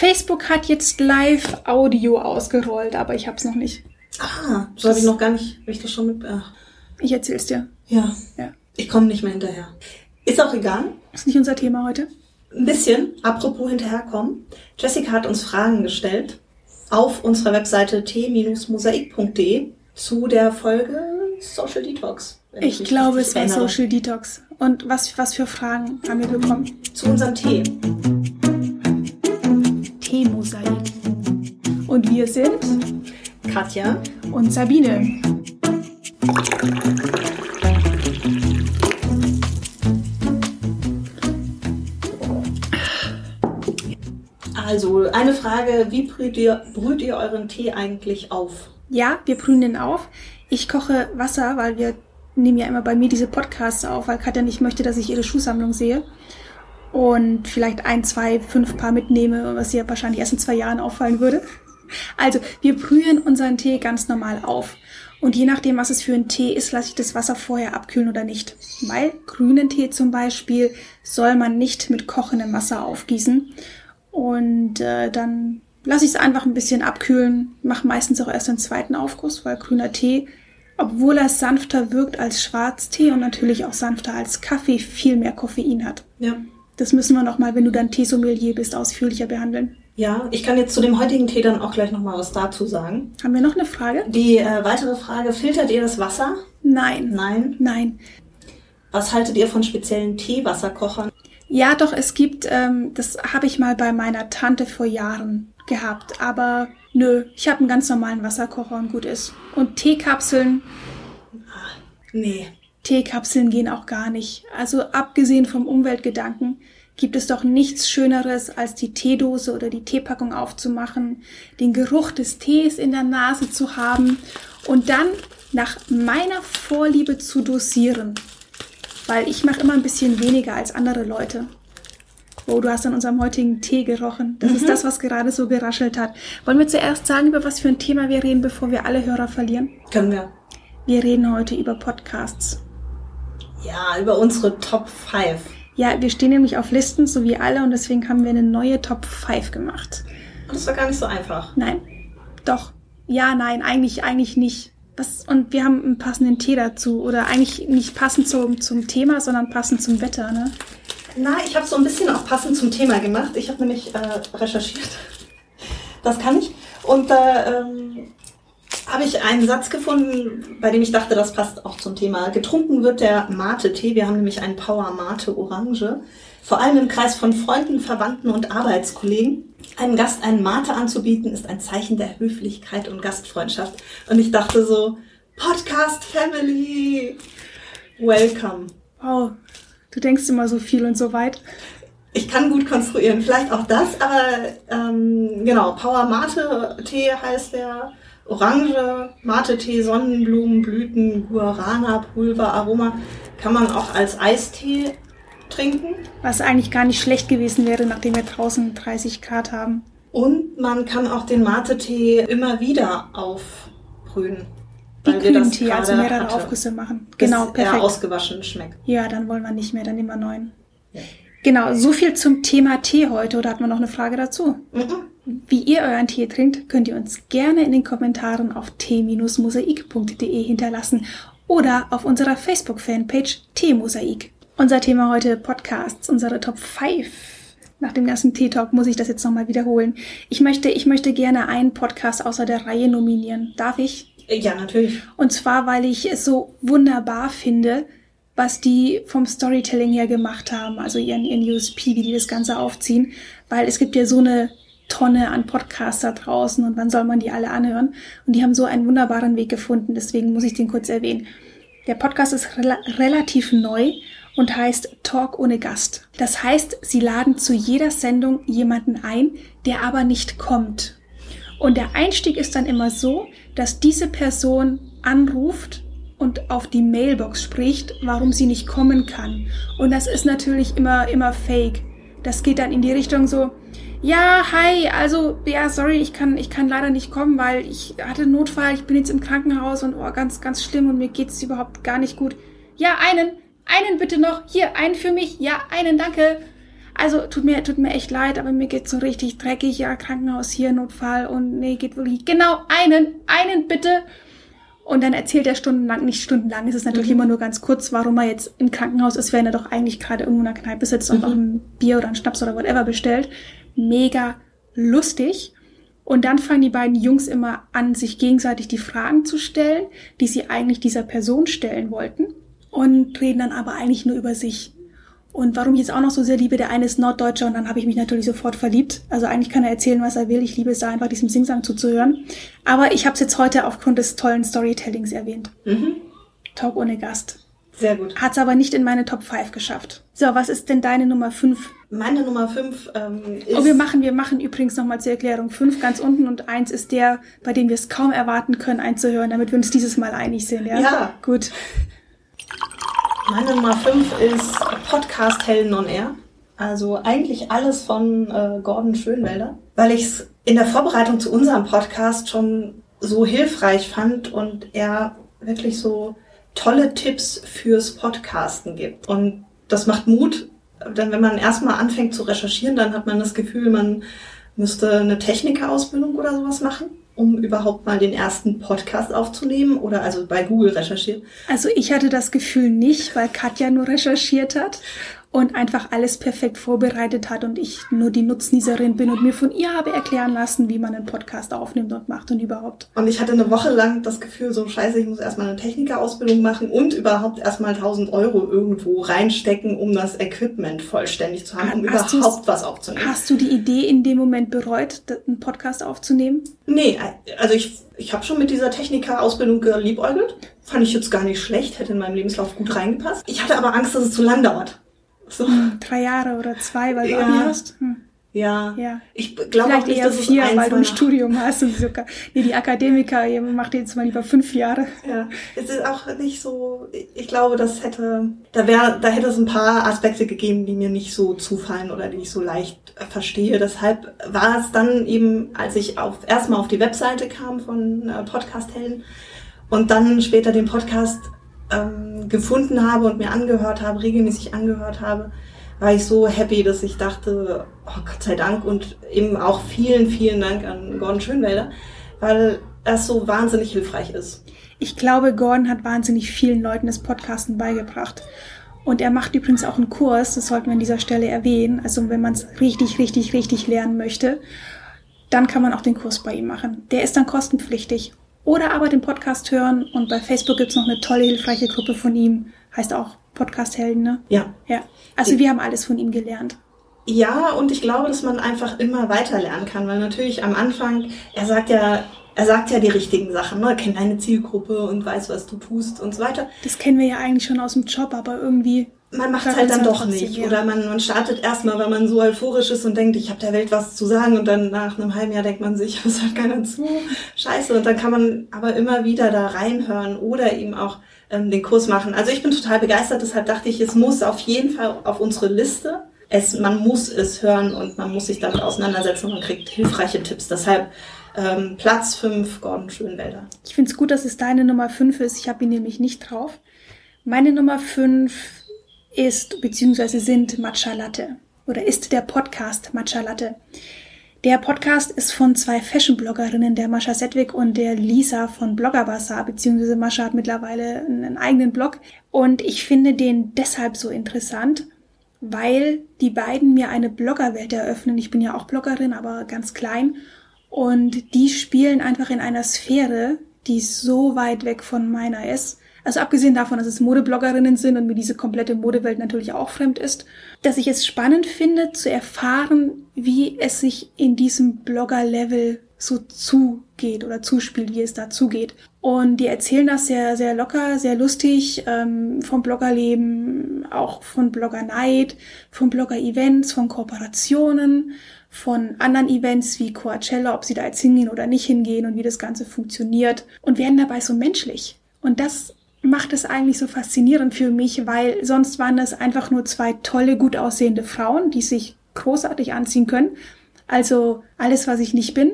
Facebook hat jetzt Live-Audio ausgerollt, aber ich hab's noch nicht. Ah, so habe ich noch gar nicht, ich das schon mit. Ach. Ich erzähl's dir. Ja. Ja. Ich komme nicht mehr hinterher. Ist auch egal. Ist nicht unser Thema heute. Ein bisschen, apropos hinterherkommen. Jessica hat uns Fragen gestellt auf unserer Webseite t-mosaik.de zu der Folge Social Detox. Ich mich glaube, es war. Social Detox. Und was, was für Fragen haben wir bekommen? Zu unserem Tee. Teemosaik. Und wir sind Katja. und Sabine. Also, eine Frage, wie brüht ihr, brüht ihr euren Tee eigentlich auf? Ja, wir brühen den auf. Ich koche Wasser, weil wir nehmen ja immer bei mir diese Podcasts auf, weil Katja nicht möchte, dass ich ihre Schuhsammlung sehe. Und vielleicht ein, zwei, fünf Paar mitnehme, was ihr wahrscheinlich erst in zwei Jahren auffallen würde. Also, wir brühen unseren Tee ganz normal auf. Und je nachdem, was es für ein Tee ist, lasse ich das Wasser vorher abkühlen oder nicht. Weil grünen Tee zum Beispiel soll man nicht mit kochendem Wasser aufgießen. Und äh, dann lasse ich es einfach ein bisschen abkühlen. Mache meistens auch erst den zweiten Aufguss, weil grüner Tee, obwohl er sanfter wirkt als Schwarztee und natürlich auch sanfter als Kaffee, viel mehr Koffein hat. Ja. Das müssen wir nochmal, wenn du dann Teesommelier bist, ausführlicher behandeln. Ja, ich kann jetzt zu dem heutigen Tee dann auch gleich nochmal was dazu sagen. Haben wir noch eine Frage? Die äh, weitere Frage, filtert ihr das Wasser? Nein. Nein. Nein. Was haltet ihr von speziellen Teewasserkochern? Ja, doch, es gibt, ähm, das habe ich mal bei meiner Tante vor Jahren gehabt. Aber nö, ich habe einen ganz normalen Wasserkocher und gut ist. Und Teekapseln, Nee. Teekapseln gehen auch gar nicht. Also abgesehen vom Umweltgedanken gibt es doch nichts Schöneres, als die Teedose oder die Teepackung aufzumachen, den Geruch des Tees in der Nase zu haben und dann nach meiner Vorliebe zu dosieren. Weil ich mache immer ein bisschen weniger als andere Leute. Oh, du hast an unserem heutigen Tee gerochen. Das ist das, was gerade so geraschelt hat. Wollen wir zuerst sagen, über was für ein Thema wir reden, bevor wir alle Hörer verlieren? Können wir. Wir reden heute über Podcasts. Ja, über unsere Top 5. Ja, wir stehen nämlich auf Listen, so wie alle, und deswegen haben wir eine neue Top 5 gemacht. Und das war gar nicht so einfach. Nein. Doch. Ja, nein, eigentlich, eigentlich nicht. Was, und wir haben einen passenden Tee dazu. Oder eigentlich nicht passend zum, zum Thema, sondern passend zum Wetter, ne? Na, ich habe so ein bisschen auch passend zum Thema gemacht. Ich habe nämlich äh, recherchiert. Das kann ich. Und da ähm, habe ich einen Satz gefunden, bei dem ich dachte, das passt auch zum Thema. Getrunken wird der Mate-Tee. Wir haben nämlich einen Power Mate Orange. Vor allem im Kreis von Freunden, Verwandten und Arbeitskollegen. Einem Gast einen Mate anzubieten, ist ein Zeichen der Höflichkeit und Gastfreundschaft. Und ich dachte so, Podcast Family, welcome. Wow. Du denkst immer so viel und so weit. Ich kann gut konstruieren, vielleicht auch das, aber ähm, genau, Power Mate Tee heißt der. Orange, Mate-Tee, Sonnenblumen, Blüten, Guarana, Pulver, Aroma. Kann man auch als Eistee trinken. Was eigentlich gar nicht schlecht gewesen wäre, nachdem wir draußen 30 Grad haben. Und man kann auch den Mate-Tee immer wieder aufbrühen. Wie Kühlentee, also mehrere. Aufgüsse machen. Genau, er perfekt. ausgewaschen schmeckt. Ja, dann wollen wir nicht mehr, dann nehmen wir neuen. Ja. Genau, so viel zum Thema Tee heute. Oder hat man noch eine Frage dazu? Mhm. Wie ihr euren Tee trinkt, könnt ihr uns gerne in den Kommentaren auf t-mosaik.de hinterlassen oder auf unserer Facebook-Fanpage Teemosaik. Unser Thema heute Podcasts, unsere Top 5. Nach dem ganzen Tee-Talk muss ich das jetzt nochmal wiederholen. Ich möchte, ich möchte gerne einen Podcast außer der Reihe nominieren. Darf ich? Ja, natürlich. Und zwar, weil ich es so wunderbar finde, was die vom Storytelling her gemacht haben, also ihren, ihren USP, wie die das Ganze aufziehen. Weil es gibt ja so eine Tonne an Podcasts da draußen und wann soll man die alle anhören? Und die haben so einen wunderbaren Weg gefunden, deswegen muss ich den kurz erwähnen. Der Podcast ist rela relativ neu und heißt Talk ohne Gast. Das heißt, sie laden zu jeder Sendung jemanden ein, der aber nicht kommt. Und der Einstieg ist dann immer so, dass diese Person anruft und auf die Mailbox spricht, warum sie nicht kommen kann. Und das ist natürlich immer, immer fake. Das geht dann in die Richtung so, ja, hi, also, ja, sorry, ich kann, ich kann leider nicht kommen, weil ich hatte einen Notfall, ich bin jetzt im Krankenhaus und oh, ganz, ganz schlimm und mir geht's überhaupt gar nicht gut. Ja, einen, einen bitte noch, hier, einen für mich, ja, einen, danke. also tut mir, tut mir echt leid, aber mir geht's so richtig dreckig, ja, Krankenhaus hier, Notfall und nee, geht wirklich, genau, einen, einen bitte. Und dann erzählt er stundenlang, nicht stundenlang, es ist natürlich mhm. immer nur ganz kurz, warum er jetzt im Krankenhaus ist, wenn er doch eigentlich gerade irgendwo in einer Kneipe sitzt und mhm. auch ein Bier oder ein Schnaps oder whatever bestellt. Mega lustig. Und dann fangen die beiden Jungs immer an, sich gegenseitig die Fragen zu stellen, die sie eigentlich dieser Person stellen wollten. Und reden dann aber eigentlich nur über sich. Und warum ich jetzt auch noch so sehr liebe, der eine ist Norddeutscher und dann habe ich mich natürlich sofort verliebt. Also eigentlich kann er erzählen, was er will. Ich liebe es da einfach, diesem Singsang zuzuhören. Aber ich habe es jetzt heute aufgrund des tollen Storytellings erwähnt. Mhm. Talk ohne Gast. Sehr gut. Hat es aber nicht in meine Top 5 geschafft. So, was ist denn deine Nummer 5? Meine Nummer 5 ähm, ist... Oh, wir machen, wir machen übrigens nochmal zur Erklärung 5 ganz unten und 1 ist der, bei dem wir es kaum erwarten können einzuhören, damit wir uns dieses Mal einig sind. Ja, ja. gut. Meine Nummer 5 ist Podcast Hell Non Air. Also eigentlich alles von äh, Gordon Schönwelder, weil ich es in der Vorbereitung zu unserem Podcast schon so hilfreich fand und er wirklich so tolle Tipps fürs Podcasten gibt. Und das macht Mut, denn wenn man erstmal anfängt zu recherchieren, dann hat man das Gefühl, man müsste eine Technikerausbildung oder sowas machen um überhaupt mal den ersten Podcast aufzunehmen oder also bei Google recherchiert? Also ich hatte das Gefühl nicht, weil Katja nur recherchiert hat und einfach alles perfekt vorbereitet hat und ich nur die Nutznießerin bin und mir von ihr habe erklären lassen, wie man einen Podcast aufnimmt und macht und überhaupt. Und ich hatte eine Woche lang das Gefühl, so scheiße, ich muss erstmal eine Technikerausbildung machen und überhaupt erstmal 1000 Euro irgendwo reinstecken, um das Equipment vollständig zu haben, um hast überhaupt was aufzunehmen. Hast du die Idee in dem Moment bereut, einen Podcast aufzunehmen? Nee, also ich, ich habe schon mit dieser Technikerausbildung geliebäugelt. Fand ich jetzt gar nicht schlecht, hätte in meinem Lebenslauf gut reingepasst. Ich hatte aber Angst, dass es zu lang dauert. So. Hm, drei Jahre oder zwei, weil du ja. Abi hast? Hm. Ja. ja. Ich glaube auch nicht, dass vier, weil du ein Studium hast und sogar. Nee, die Akademiker ihr macht jetzt mal lieber fünf Jahre. Ja. Es ist auch nicht so, ich glaube, das hätte, da wäre, da hätte es ein paar Aspekte gegeben, die mir nicht so zufallen oder die ich so leicht verstehe. Deshalb war es dann eben, als ich auf, erstmal auf die Webseite kam von äh, Podcast Helden und dann später den Podcast ähm, gefunden habe und mir angehört habe, regelmäßig angehört habe, war ich so happy, dass ich dachte, oh Gott sei Dank und eben auch vielen, vielen Dank an Gordon Schönwelder, weil das so wahnsinnig hilfreich ist. Ich glaube, Gordon hat wahnsinnig vielen Leuten das Podcasten beigebracht. Und er macht übrigens auch einen Kurs, das sollten wir an dieser Stelle erwähnen. Also wenn man es richtig, richtig, richtig lernen möchte, dann kann man auch den Kurs bei ihm machen. Der ist dann kostenpflichtig. Oder aber den Podcast hören und bei Facebook gibt's noch eine tolle, hilfreiche Gruppe von ihm. Heißt auch Podcast Helden, ne? Ja. Ja. Also wir haben alles von ihm gelernt. Ja, und ich glaube, dass man einfach immer weiter lernen kann, weil natürlich am Anfang, er sagt ja, er sagt ja die richtigen Sachen, ne? Er kennt deine Zielgruppe und weiß, was du tust und so weiter. Das kennen wir ja eigentlich schon aus dem Job, aber irgendwie man macht es halt dann doch nicht. Ja. Oder man, man startet erstmal, weil man so euphorisch ist und denkt, ich habe der Welt was zu sagen und dann nach einem halben Jahr denkt man sich, was hört keiner zu? Scheiße. Und dann kann man aber immer wieder da reinhören oder eben auch ähm, den Kurs machen. Also ich bin total begeistert, deshalb dachte ich, es muss auf jeden Fall auf unsere Liste. Es, man muss es hören und man muss sich damit auseinandersetzen und man kriegt hilfreiche Tipps. Deshalb ähm, Platz 5, Gordon Schönwälder. Ich finde es gut, dass es deine Nummer 5 ist. Ich habe ihn nämlich nicht drauf. Meine Nummer 5 ist bzw. sind Matcha Latte oder ist der Podcast Matcha Latte. Der Podcast ist von zwei Fashion-Bloggerinnen, der Mascha Sedwick und der Lisa von Blogger Bazaar, beziehungsweise Mascha hat mittlerweile einen eigenen Blog. Und ich finde den deshalb so interessant, weil die beiden mir eine Bloggerwelt eröffnen. Ich bin ja auch Bloggerin, aber ganz klein. Und die spielen einfach in einer Sphäre, die so weit weg von meiner ist, also abgesehen davon, dass es Modebloggerinnen sind und mir diese komplette Modewelt natürlich auch fremd ist, dass ich es spannend finde zu erfahren, wie es sich in diesem Blogger-Level so zugeht oder zuspielt, wie es da zugeht. Und die erzählen das sehr, sehr locker, sehr lustig, ähm, vom Bloggerleben, auch von Blogger-Neid, von Blogger-Events, von Kooperationen, von anderen Events wie Coachella, ob sie da jetzt hingehen oder nicht hingehen und wie das Ganze funktioniert und werden dabei so menschlich. Und das macht es eigentlich so faszinierend für mich, weil sonst waren das einfach nur zwei tolle, gut aussehende Frauen, die sich großartig anziehen können. Also alles, was ich nicht bin.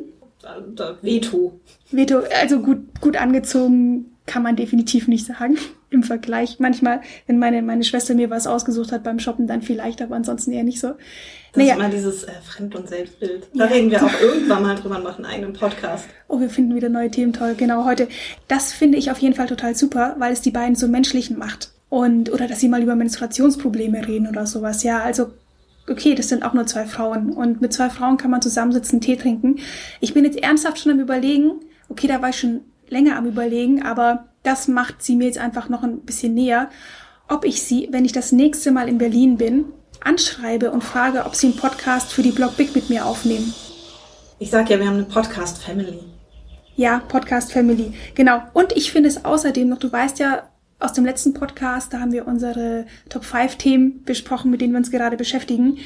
Veto. Veto, also gut, gut angezogen kann man definitiv nicht sagen. Im Vergleich. Manchmal, wenn meine, meine Schwester mir was ausgesucht hat beim Shoppen, dann vielleicht, aber ansonsten eher nicht so. Das naja. ist immer dieses äh, Fremd- und Selbstbild. Da ja. reden wir auch irgendwann mal drüber und machen einen eigenen Podcast. Oh, wir finden wieder neue Themen toll. Genau, heute. Das finde ich auf jeden Fall total super, weil es die beiden so menschlichen macht. Und, oder dass sie mal über Menstruationsprobleme reden oder sowas. Ja, also okay, das sind auch nur zwei Frauen. Und mit zwei Frauen kann man zusammensitzen, Tee trinken. Ich bin jetzt ernsthaft schon am überlegen, okay, da war ich schon länger am überlegen, aber das macht sie mir jetzt einfach noch ein bisschen näher, ob ich sie, wenn ich das nächste Mal in Berlin bin, anschreibe und frage, ob sie einen Podcast für die Blog Big mit mir aufnehmen. Ich sag ja, wir haben eine Podcast Family. Ja, Podcast Family. Genau. Und ich finde es außerdem noch, du weißt ja, aus dem letzten Podcast, da haben wir unsere Top 5 Themen besprochen, mit denen wir uns gerade beschäftigen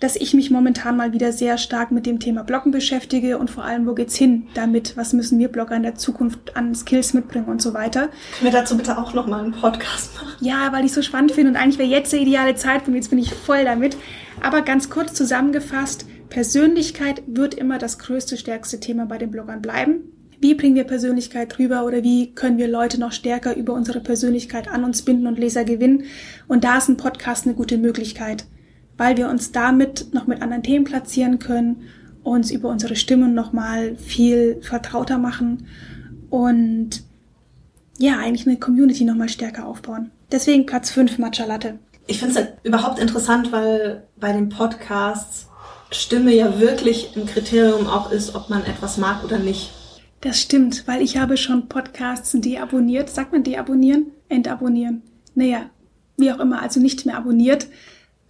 dass ich mich momentan mal wieder sehr stark mit dem Thema Bloggen beschäftige und vor allem, wo geht's hin damit? Was müssen wir Blogger in der Zukunft an Skills mitbringen und so weiter? Können wir dazu bitte auch nochmal einen Podcast machen? Ja, weil ich so spannend finde und eigentlich wäre jetzt der ideale Zeitpunkt. Jetzt bin ich voll damit. Aber ganz kurz zusammengefasst, Persönlichkeit wird immer das größte, stärkste Thema bei den Bloggern bleiben. Wie bringen wir Persönlichkeit rüber oder wie können wir Leute noch stärker über unsere Persönlichkeit an uns binden und Leser gewinnen? Und da ist ein Podcast eine gute Möglichkeit weil wir uns damit noch mit anderen Themen platzieren können, uns über unsere Stimmen nochmal viel vertrauter machen und ja, eigentlich eine Community nochmal stärker aufbauen. Deswegen Platz 5 Matcha Latte. Ich finde es halt überhaupt interessant, weil bei den Podcasts Stimme ja wirklich ein Kriterium auch ist, ob man etwas mag oder nicht. Das stimmt, weil ich habe schon Podcasts deabonniert. Sagt man deabonnieren? Entabonnieren. Naja, wie auch immer, also nicht mehr abonniert,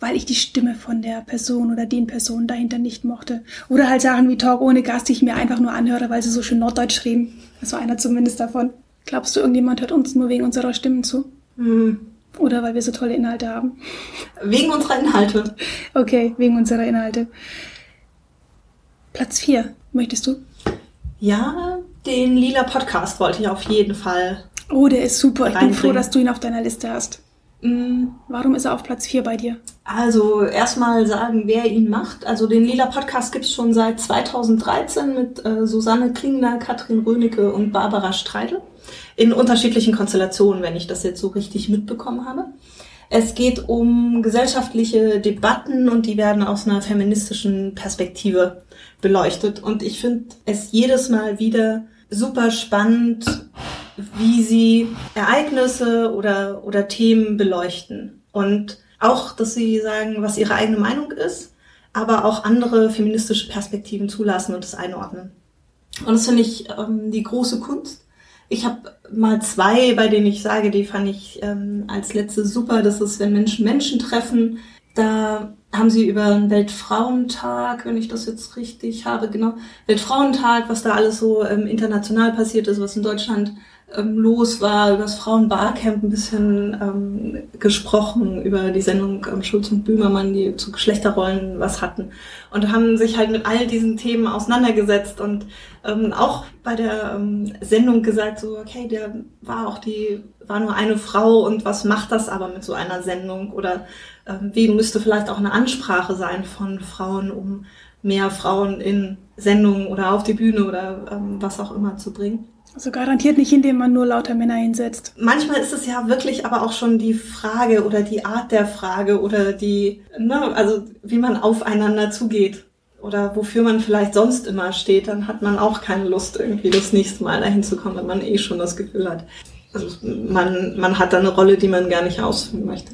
weil ich die Stimme von der Person oder den Personen dahinter nicht mochte. Oder halt Sachen wie Talk ohne Gast, die ich mir einfach nur anhöre, weil sie so schön norddeutsch reden. Also einer zumindest davon. Glaubst du, irgendjemand hört uns nur wegen unserer Stimmen zu? Mhm. Oder weil wir so tolle Inhalte haben? Wegen unserer Inhalte. Okay, wegen unserer Inhalte. Platz 4, möchtest du? Ja, den lila Podcast wollte ich auf jeden Fall. Oh, der ist super. Ich bin froh, dass du ihn auf deiner Liste hast. Mhm. Warum ist er auf Platz 4 bei dir? Also erstmal sagen, wer ihn macht. Also den Lila Podcast gibt's schon seit 2013 mit äh, Susanne Klingner, Katrin Rönecke und Barbara Streidel. In unterschiedlichen Konstellationen, wenn ich das jetzt so richtig mitbekommen habe. Es geht um gesellschaftliche Debatten und die werden aus einer feministischen Perspektive beleuchtet. Und ich finde es jedes Mal wieder super spannend, wie sie Ereignisse oder, oder Themen beleuchten. Und auch, dass sie sagen, was ihre eigene Meinung ist, aber auch andere feministische Perspektiven zulassen und es einordnen. Und das finde ich ähm, die große Kunst. Ich habe mal zwei, bei denen ich sage, die fand ich ähm, als letzte super. Das ist, wenn Menschen Menschen treffen. Da haben sie über den Weltfrauentag, wenn ich das jetzt richtig habe, genau, Weltfrauentag, was da alles so ähm, international passiert ist, was in Deutschland ähm, los war, über das Frauenbarcamp ein bisschen ähm, gesprochen, über die Sendung ähm, Schulz und Böhmermann, die zu Geschlechterrollen was hatten. Und haben sich halt mit all diesen Themen auseinandergesetzt und ähm, auch bei der ähm, Sendung gesagt, so, okay, der war auch die, war nur eine Frau und was macht das aber mit so einer Sendung? Oder ähm, wie müsste vielleicht auch eine Ansprache sein von Frauen, um mehr Frauen in Sendungen oder auf die Bühne oder ähm, was auch immer zu bringen? Also garantiert nicht, indem man nur lauter Männer hinsetzt. Manchmal ist es ja wirklich aber auch schon die Frage oder die Art der Frage oder die, ne, also wie man aufeinander zugeht oder wofür man vielleicht sonst immer steht, dann hat man auch keine Lust, irgendwie das nächste Mal dahin zu kommen, wenn man eh schon das Gefühl hat. Also man, man hat da eine Rolle, die man gar nicht ausfüllen möchte.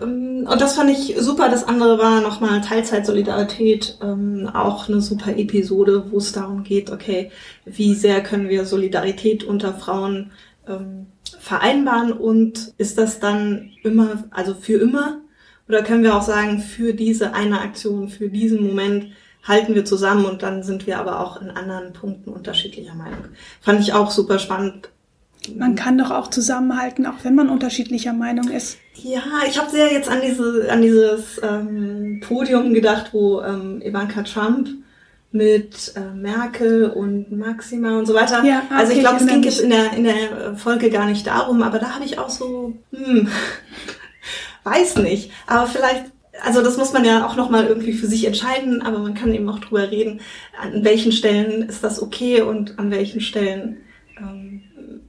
Ähm, und das fand ich super. Das andere war nochmal Teilzeitsolidarität, ähm, auch eine super Episode, wo es darum geht, okay, wie sehr können wir Solidarität unter Frauen ähm, vereinbaren und ist das dann immer, also für immer? Oder können wir auch sagen, für diese eine Aktion, für diesen Moment halten wir zusammen und dann sind wir aber auch in anderen Punkten unterschiedlicher Meinung. Fand ich auch super spannend man kann doch auch zusammenhalten, auch wenn man unterschiedlicher Meinung ist. Ja, ich habe sehr jetzt an diese an dieses ähm, Podium gedacht, wo ähm, Ivanka Trump mit äh, Merkel und Maxima und so weiter. Ja, okay, also ich glaube, es ging jetzt in der in der Folge gar nicht darum, aber da habe ich auch so, hm, weiß nicht, aber vielleicht also das muss man ja auch nochmal irgendwie für sich entscheiden, aber man kann eben auch drüber reden, an welchen Stellen ist das okay und an welchen Stellen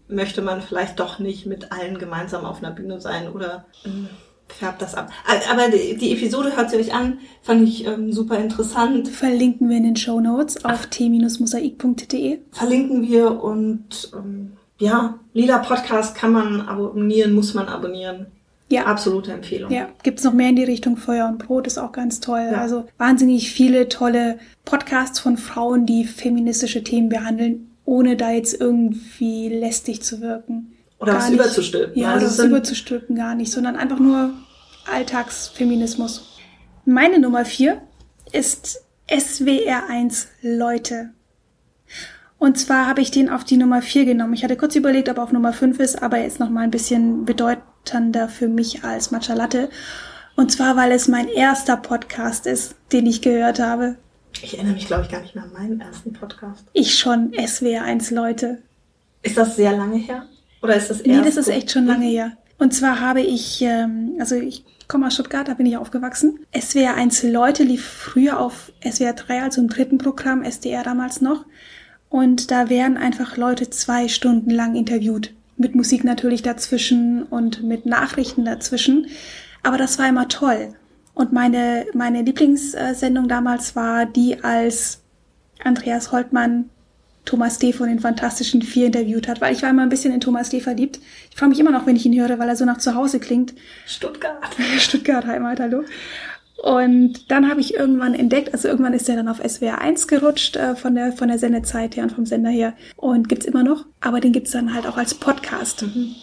möchte man vielleicht doch nicht mit allen gemeinsam auf einer Bühne sein oder ähm, färbt das ab. Aber die, die Episode hört sie euch an, fand ich ähm, super interessant. Verlinken wir in den Show Notes auf t-mosaik.de. Verlinken wir und ähm, ja, Lila Podcast kann man abonnieren, muss man abonnieren. Ja. Absolute Empfehlung. Ja, gibt's noch mehr in die Richtung Feuer und Brot, ist auch ganz toll. Ja. Also wahnsinnig viele tolle Podcasts von Frauen, die feministische Themen behandeln, ohne da jetzt irgendwie lästig zu wirken. Oder gar was nicht, überzustülpen. Ja, also oder was überzustülpen gar nicht, sondern einfach nur Alltagsfeminismus. Meine Nummer vier ist SWR1 Leute. Und zwar habe ich den auf die Nummer vier genommen. Ich hatte kurz überlegt, ob er auf Nummer fünf ist, aber er ist noch mal ein bisschen bedeutender für mich als Matcha Latte. Und zwar, weil es mein erster Podcast ist, den ich gehört habe. Ich erinnere mich, glaube ich, gar nicht mehr an meinen ersten Podcast. Ich schon, SWR1 Leute. Ist das sehr lange her? Oder ist das erst? Nee, das ist echt schon lange her. Und zwar habe ich, ähm, also ich komme aus Stuttgart, da bin ich aufgewachsen. SWR 1 Leute lief früher auf SWR 3, also im dritten Programm, SDR damals noch. Und da werden einfach Leute zwei Stunden lang interviewt. Mit Musik natürlich dazwischen und mit Nachrichten dazwischen. Aber das war immer toll. Und meine, meine Lieblingssendung damals war die, als Andreas Holtmann Thomas D. von den Fantastischen Vier interviewt hat, weil ich war immer ein bisschen in Thomas D. verliebt. Ich freue mich immer noch, wenn ich ihn höre, weil er so nach zu Hause klingt. Stuttgart. Stuttgart, Heimat, hallo. Und dann habe ich irgendwann entdeckt, also irgendwann ist er dann auf SWR 1 gerutscht äh, von der von der Sendezeit her und vom Sender her und gibt's immer noch, aber den gibt's dann halt auch als Podcast. Mhm.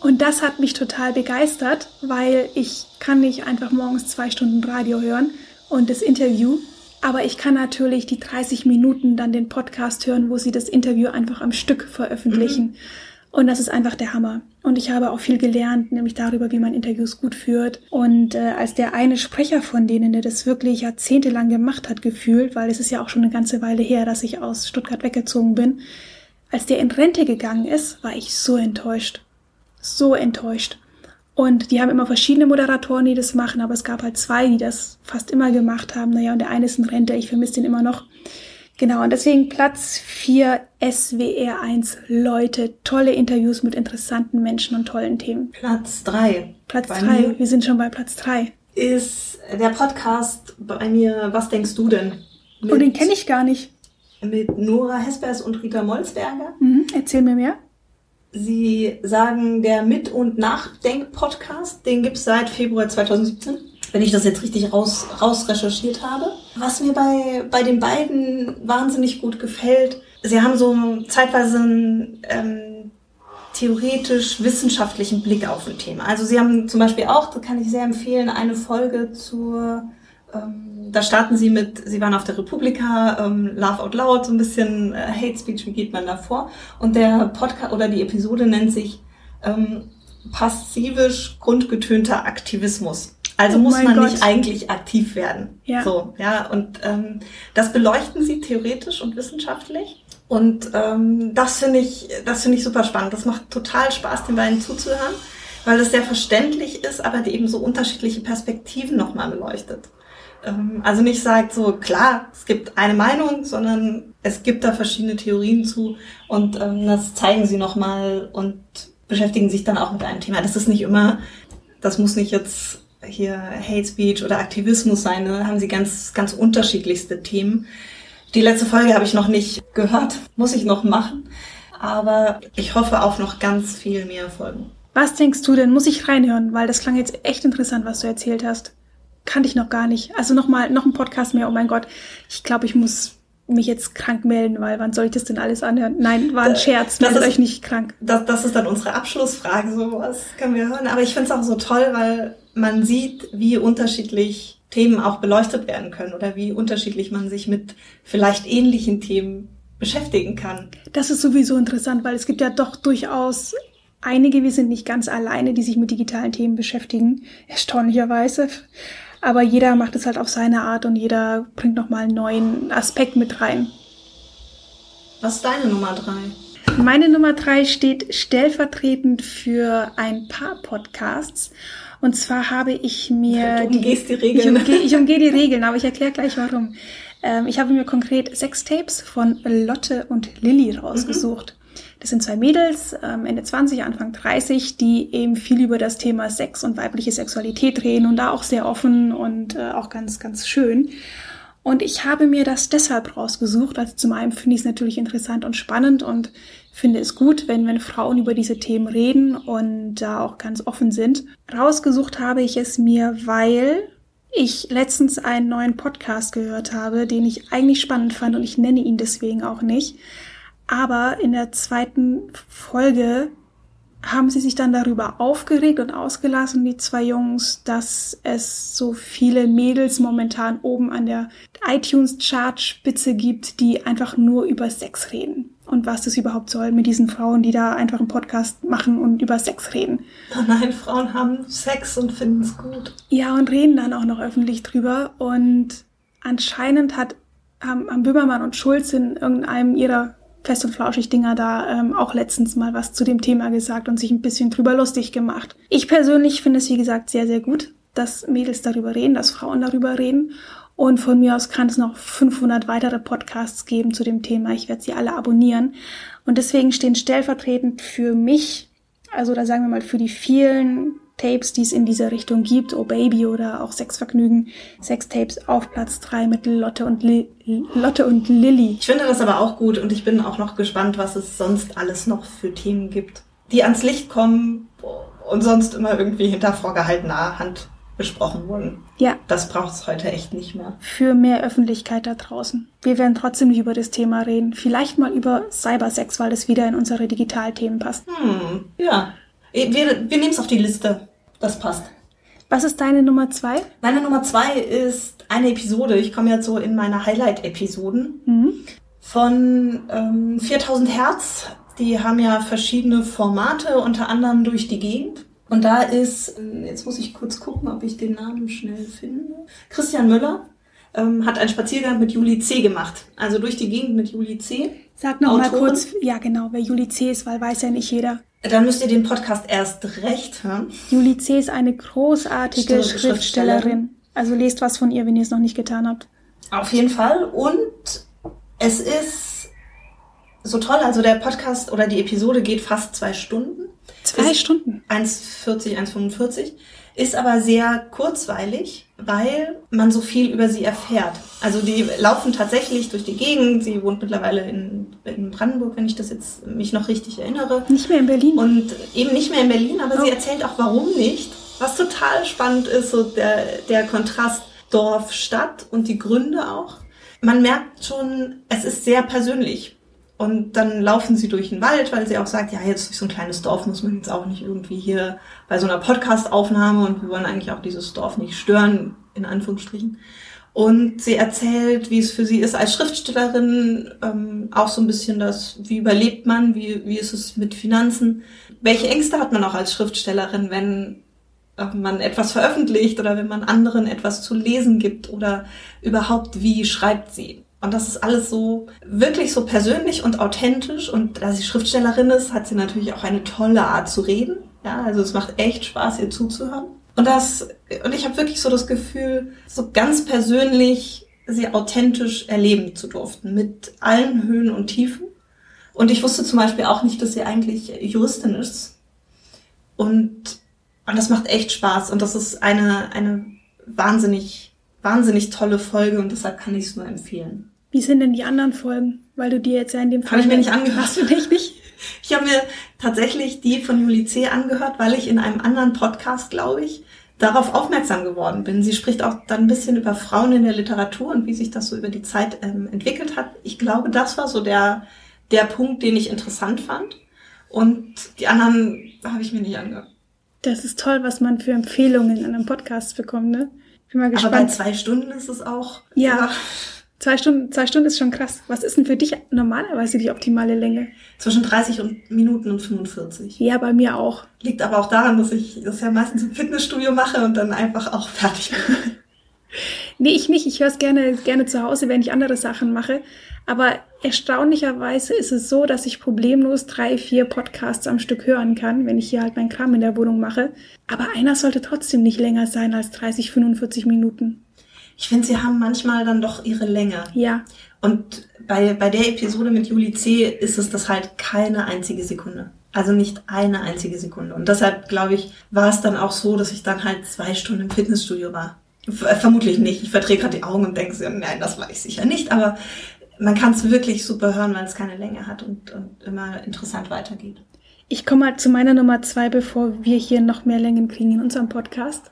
Und das hat mich total begeistert, weil ich kann nicht einfach morgens zwei Stunden Radio hören und das Interview aber ich kann natürlich die 30 Minuten dann den Podcast hören, wo sie das Interview einfach am Stück veröffentlichen. Mhm. Und das ist einfach der Hammer. Und ich habe auch viel gelernt, nämlich darüber, wie man Interviews gut führt. Und äh, als der eine Sprecher von denen, der das wirklich jahrzehntelang gemacht hat, gefühlt, weil es ist ja auch schon eine ganze Weile her, dass ich aus Stuttgart weggezogen bin, als der in Rente gegangen ist, war ich so enttäuscht. So enttäuscht. Und die haben immer verschiedene Moderatoren, die das machen, aber es gab halt zwei, die das fast immer gemacht haben. Naja, und der eine ist in Rente, ich vermisse den immer noch. Genau, und deswegen Platz 4 SWR 1 Leute, tolle Interviews mit interessanten Menschen und tollen Themen. Platz 3. Platz 3, wir sind schon bei Platz 3. Ist der Podcast bei mir, was denkst du denn? Mit, oh, den kenne ich gar nicht. Mit Nora Hespers und Rita Molzberger. Mhm, erzähl mir mehr. Sie sagen, der Mit- und Nachdenk-Podcast, den gibt's seit Februar 2017, wenn ich das jetzt richtig raus, raus recherchiert habe. Was mir bei, bei den beiden wahnsinnig gut gefällt, sie haben so zeitweise einen ähm, theoretisch-wissenschaftlichen Blick auf ein Thema. Also sie haben zum Beispiel auch, da kann ich sehr empfehlen, eine Folge zur ähm, da starten sie mit, sie waren auf der Republika, ähm, Laugh Out Loud, so ein bisschen äh, Hate Speech, wie geht man da vor? Und der Podcast oder die Episode nennt sich ähm, passivisch grundgetönter Aktivismus. Also oh muss man Gott. nicht eigentlich aktiv werden. Ja. So, ja. Und ähm, das beleuchten sie theoretisch und wissenschaftlich. Und ähm, das finde ich, das finde ich super spannend. Das macht total Spaß, den beiden zuzuhören, weil es sehr verständlich ist, aber die eben so unterschiedliche Perspektiven nochmal beleuchtet. Ähm, also nicht sagt so, klar, es gibt eine Meinung, sondern es gibt da verschiedene Theorien zu und ähm, das zeigen sie nochmal und beschäftigen sich dann auch mit einem Thema. Das ist nicht immer, das muss nicht jetzt hier Hate Speech oder Aktivismus sein, da haben sie ganz, ganz unterschiedlichste Themen. Die letzte Folge habe ich noch nicht gehört, muss ich noch machen, aber ich hoffe auf noch ganz viel mehr Folgen. Was denkst du denn? Muss ich reinhören? Weil das klang jetzt echt interessant, was du erzählt hast kannte ich noch gar nicht. Also nochmal, noch ein Podcast mehr. Oh mein Gott, ich glaube, ich muss mich jetzt krank melden, weil wann soll ich das denn alles anhören? Nein, war ein Scherz, meldet euch nicht krank. Das, das ist dann unsere Abschlussfrage, so was können wir hören. Aber ich finde es auch so toll, weil man sieht, wie unterschiedlich Themen auch beleuchtet werden können oder wie unterschiedlich man sich mit vielleicht ähnlichen Themen beschäftigen kann. Das ist sowieso interessant, weil es gibt ja doch durchaus einige, wir sind nicht ganz alleine, die sich mit digitalen Themen beschäftigen, erstaunlicherweise. Aber jeder macht es halt auf seine Art und jeder bringt nochmal einen neuen Aspekt mit rein. Was ist deine Nummer drei? Meine Nummer drei steht stellvertretend für ein paar Podcasts. Und zwar habe ich mir. Du umgehst die, die Regeln. Ich umgehe, ich umgehe die Regeln, aber ich erkläre gleich warum. Ähm, ich habe mir konkret sechs Tapes von Lotte und Lilly rausgesucht. Mhm. Das sind zwei Mädels, ähm, Ende 20, Anfang 30, die eben viel über das Thema Sex und weibliche Sexualität reden und da auch sehr offen und äh, auch ganz, ganz schön. Und ich habe mir das deshalb rausgesucht. Also zum einen finde ich es natürlich interessant und spannend und finde es gut, wenn, wenn Frauen über diese Themen reden und da auch ganz offen sind. Rausgesucht habe ich es mir, weil ich letztens einen neuen Podcast gehört habe, den ich eigentlich spannend fand und ich nenne ihn deswegen auch nicht. Aber in der zweiten Folge haben sie sich dann darüber aufgeregt und ausgelassen, die zwei Jungs, dass es so viele Mädels momentan oben an der iTunes-Chart-Spitze gibt, die einfach nur über Sex reden. Und was das überhaupt soll mit diesen Frauen, die da einfach einen Podcast machen und über Sex reden. Oh nein, Frauen haben Sex und finden es gut. Ja, und reden dann auch noch öffentlich drüber. Und anscheinend hat, haben, haben Böhmermann und Schulz in irgendeinem ihrer Fest und Flauschig Dinger da ähm, auch letztens mal was zu dem Thema gesagt und sich ein bisschen drüber lustig gemacht. Ich persönlich finde es, wie gesagt, sehr, sehr gut, dass Mädels darüber reden, dass Frauen darüber reden. Und von mir aus kann es noch 500 weitere Podcasts geben zu dem Thema. Ich werde sie alle abonnieren. Und deswegen stehen stellvertretend für mich, also da sagen wir mal für die vielen Tapes, die es in dieser Richtung gibt, Oh Baby oder auch Sexvergnügen, Sextapes auf Platz 3 mit Lotte und, Li Lotte und Lilly. Ich finde das aber auch gut und ich bin auch noch gespannt, was es sonst alles noch für Themen gibt, die ans Licht kommen und sonst immer irgendwie hinter vorgehaltener Hand besprochen wurden. Ja. Das braucht es heute echt nicht mehr. Für mehr Öffentlichkeit da draußen. Wir werden trotzdem nicht über das Thema reden. Vielleicht mal über Cybersex, weil das wieder in unsere Digitalthemen passt. Hm, ja. Wir, wir nehmen es auf die Liste. Das passt. Was ist deine Nummer zwei? Meine Nummer zwei ist eine Episode. Ich komme jetzt so in meine Highlight-Episoden mhm. von ähm, 4000 Hertz. Die haben ja verschiedene Formate, unter anderem durch die Gegend. Und da ist, jetzt muss ich kurz gucken, ob ich den Namen schnell finde. Christian Müller ähm, hat einen Spaziergang mit Juli C. gemacht. Also durch die Gegend mit Juli C. Sag noch Autorin. mal kurz, ja genau, wer Juli C. ist, weil weiß ja nicht jeder. Dann müsst ihr den Podcast erst recht hören. Juli C. ist eine großartige Schriftstellerin. Schriftstellerin. Also lest was von ihr, wenn ihr es noch nicht getan habt. Auf jeden Fall. Und es ist so toll. Also der Podcast oder die Episode geht fast zwei Stunden. Zwei Stunden? 1,40, 1,45 ist aber sehr kurzweilig, weil man so viel über sie erfährt. Also die laufen tatsächlich durch die Gegend. Sie wohnt mittlerweile in, in Brandenburg, wenn ich das jetzt mich noch richtig erinnere. Nicht mehr in Berlin. Und eben nicht mehr in Berlin, aber oh. sie erzählt auch, warum nicht. Was total spannend ist, so der, der Kontrast Dorf-Stadt und die Gründe auch. Man merkt schon, es ist sehr persönlich. Und dann laufen sie durch den Wald, weil sie auch sagt, ja, jetzt durch so ein kleines Dorf muss man jetzt auch nicht irgendwie hier bei so einer Podcast-Aufnahme und wir wollen eigentlich auch dieses Dorf nicht stören, in Anführungsstrichen. Und sie erzählt, wie es für sie ist als Schriftstellerin, ähm, auch so ein bisschen das, wie überlebt man, wie, wie ist es mit Finanzen, welche Ängste hat man auch als Schriftstellerin, wenn äh, man etwas veröffentlicht oder wenn man anderen etwas zu lesen gibt oder überhaupt, wie schreibt sie. Und das ist alles so wirklich so persönlich und authentisch. Und da sie Schriftstellerin ist, hat sie natürlich auch eine tolle Art zu reden. Ja, also es macht echt Spaß, ihr zuzuhören. Und das, und ich habe wirklich so das Gefühl, so ganz persönlich sie authentisch erleben zu durften, mit allen Höhen und Tiefen. Und ich wusste zum Beispiel auch nicht, dass sie eigentlich Juristin ist. Und, und das macht echt Spaß. Und das ist eine, eine wahnsinnig, wahnsinnig tolle Folge und deshalb kann ich es nur empfehlen. Wie sind denn die anderen Folgen? Weil du dir jetzt ja in dem Fall. Habe ich mir nicht angehört. Hast du dich nicht? Ich habe mir tatsächlich die von Juli C. angehört, weil ich in einem anderen Podcast, glaube ich, darauf aufmerksam geworden bin. Sie spricht auch dann ein bisschen über Frauen in der Literatur und wie sich das so über die Zeit ähm, entwickelt hat. Ich glaube, das war so der, der Punkt, den ich interessant fand. Und die anderen habe ich mir nicht angehört. Das ist toll, was man für Empfehlungen in einem Podcast bekommt, ne? Bin mal gespannt. Aber bei zwei Stunden ist es auch. Ja. ja Zwei Stunden, zwei Stunden ist schon krass. Was ist denn für dich normalerweise die optimale Länge? Zwischen 30 und Minuten und 45. Ja, bei mir auch. Liegt aber auch daran, dass ich das ja meistens im Fitnessstudio mache und dann einfach auch fertig bin. nee, ich nicht. Ich höre es gerne, gerne zu Hause, wenn ich andere Sachen mache. Aber erstaunlicherweise ist es so, dass ich problemlos drei, vier Podcasts am Stück hören kann, wenn ich hier halt meinen Kram in der Wohnung mache. Aber einer sollte trotzdem nicht länger sein als 30, 45 Minuten. Ich finde, sie haben manchmal dann doch ihre Länge. Ja. Und bei, bei der Episode mit Juli C. ist es das halt keine einzige Sekunde. Also nicht eine einzige Sekunde. Und deshalb, glaube ich, war es dann auch so, dass ich dann halt zwei Stunden im Fitnessstudio war. Vermutlich nicht. Ich verdrehe gerade die Augen und denke so, nein, das war ich sicher nicht. Aber man kann es wirklich super hören, weil es keine Länge hat und, und immer interessant weitergeht. Ich komme mal zu meiner Nummer zwei, bevor wir hier noch mehr Längen kriegen in unserem Podcast.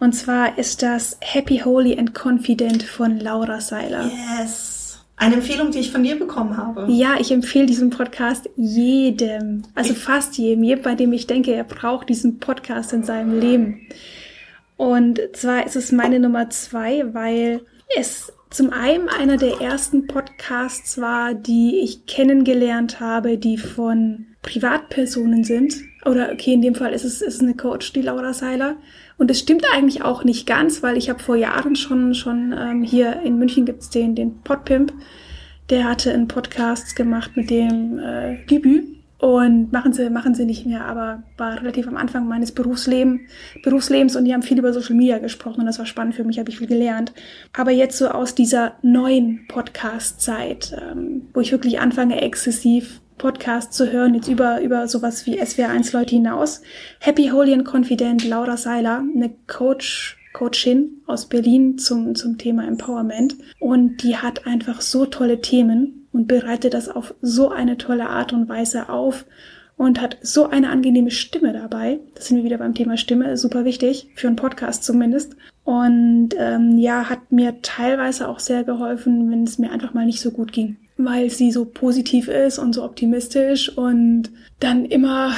Und zwar ist das Happy, Holy and Confident von Laura Seiler. Yes. Eine Empfehlung, die ich von dir bekommen habe. Ja, ich empfehle diesen Podcast jedem, also fast jedem, jedem, bei dem ich denke, er braucht diesen Podcast in seinem Leben. Und zwar ist es meine Nummer zwei, weil es zum einen einer der ersten Podcasts war, die ich kennengelernt habe, die von Privatpersonen sind. Oder okay, in dem Fall ist es ist eine Coach, die Laura Seiler. Und es stimmt eigentlich auch nicht ganz, weil ich habe vor Jahren schon schon ähm, hier in München gibt's den den Podpimp, der hatte einen Podcast gemacht mit dem äh, Gibü und machen sie, machen sie nicht mehr, aber war relativ am Anfang meines Berufsleben, Berufslebens. Und die haben viel über Social Media gesprochen. Und das war spannend für mich, habe ich viel gelernt. Aber jetzt so aus dieser neuen Podcast-Zeit, ähm, wo ich wirklich anfange, exzessiv Podcasts zu hören, jetzt über, über sowas wie SWR1 Leute hinaus. Happy, Holy and Confident, Laura Seiler, eine Coach, Coachin aus Berlin zum, zum Thema Empowerment. Und die hat einfach so tolle Themen und bereitet das auf so eine tolle Art und Weise auf und hat so eine angenehme Stimme dabei. Das sind wir wieder beim Thema Stimme, super wichtig, für einen Podcast zumindest. Und ähm, ja, hat mir teilweise auch sehr geholfen, wenn es mir einfach mal nicht so gut ging, weil sie so positiv ist und so optimistisch und dann immer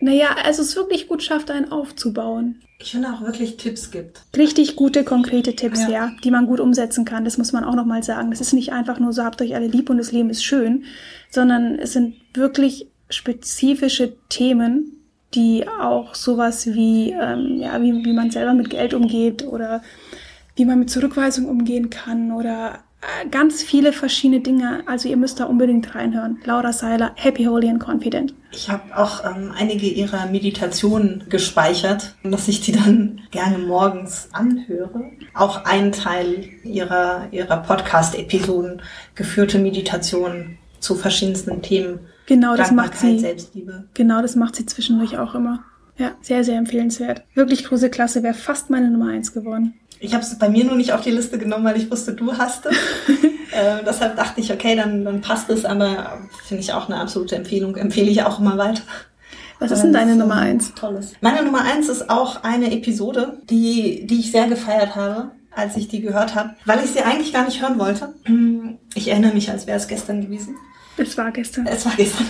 naja, also es wirklich gut schafft, einen aufzubauen. Ich finde auch wirklich Tipps gibt. Richtig gute, konkrete Tipps, ja. ja, die man gut umsetzen kann. Das muss man auch nochmal sagen. Das ist nicht einfach nur so, habt euch alle lieb und das Leben ist schön, sondern es sind wirklich spezifische Themen, die auch sowas wie, ähm, ja, wie, wie man selber mit Geld umgeht oder wie man mit Zurückweisung umgehen kann oder ganz viele verschiedene Dinge. Also ihr müsst da unbedingt reinhören. Laura Seiler, Happy, Holy and Confident. Ich habe auch ähm, einige ihrer Meditationen gespeichert, dass ich die dann gerne morgens anhöre. Auch ein Teil ihrer, ihrer Podcast-Episoden, geführte Meditationen zu verschiedensten Themen. Genau, das macht sie. Selbstliebe. Genau, das macht sie zwischendurch auch immer. Ja, sehr, sehr empfehlenswert. Wirklich große Klasse, wäre fast meine Nummer eins geworden. Ich habe es bei mir nur nicht auf die Liste genommen, weil ich wusste, du hast es. äh, deshalb dachte ich, okay, dann, dann passt es, aber finde ich auch eine absolute Empfehlung. Empfehle ich auch immer weiter. Was ist denn deine Nummer eins? Tolles. Meine Nummer eins ist auch eine Episode, die, die ich sehr gefeiert habe, als ich die gehört habe, weil ich sie eigentlich gar nicht hören wollte. Ich erinnere mich, als wäre es gestern gewesen. Es war gestern. Es war gestern.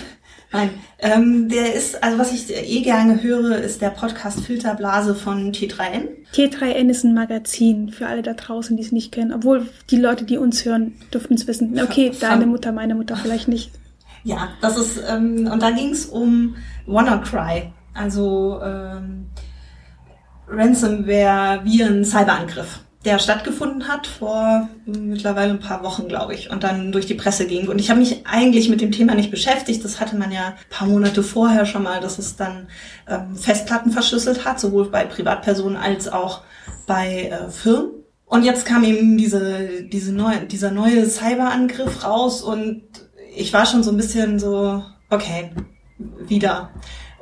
Nein, ähm, der ist, also was ich eh gerne höre, ist der Podcast Filterblase von T3N. T3N ist ein Magazin für alle da draußen, die es nicht kennen. Obwohl die Leute, die uns hören, dürften es wissen. Okay, deine Mutter, meine Mutter vielleicht nicht. Ja, das ist, ähm, und da ging es um WannaCry, also ähm, Ransomware, Viren, Cyberangriff der stattgefunden hat vor mittlerweile ein paar Wochen, glaube ich, und dann durch die Presse ging. Und ich habe mich eigentlich mit dem Thema nicht beschäftigt. Das hatte man ja ein paar Monate vorher schon mal, dass es dann ähm, Festplatten verschlüsselt hat, sowohl bei Privatpersonen als auch bei äh, Firmen. Und jetzt kam eben diese, diese neue, dieser neue Cyberangriff raus und ich war schon so ein bisschen so, okay, wieder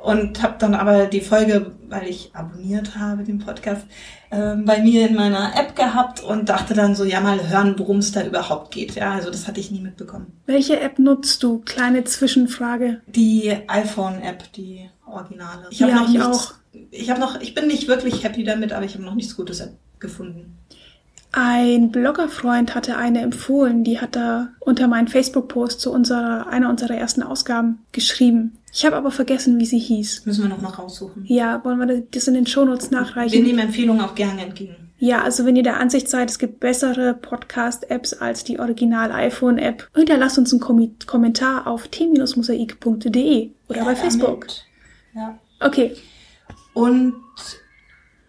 und habe dann aber die Folge, weil ich abonniert habe, den Podcast, äh, bei mir in meiner App gehabt und dachte dann so, ja mal hören, worum es da überhaupt geht. Ja, also das hatte ich nie mitbekommen. Welche App nutzt du? Kleine Zwischenfrage. Die iPhone-App, die Originale. Ich habe ja, noch ich nichts, auch. Ich habe noch, ich bin nicht wirklich happy damit, aber ich habe noch nichts Gutes gefunden. Ein Bloggerfreund hatte eine empfohlen, die hat da unter meinen Facebook-Post zu unserer, einer unserer ersten Ausgaben geschrieben. Ich habe aber vergessen, wie sie hieß. Müssen wir noch mal raussuchen. Ja, wollen wir das in den Shownotes nachreichen? Wir nehmen Empfehlungen auch gerne entgegen. Ja, also wenn ihr der Ansicht seid, es gibt bessere Podcast-Apps als die original iPhone-App, hinterlasst uns einen Kom Kommentar auf t-mosaik.de oder ja, bei Facebook. Ja. Okay. Und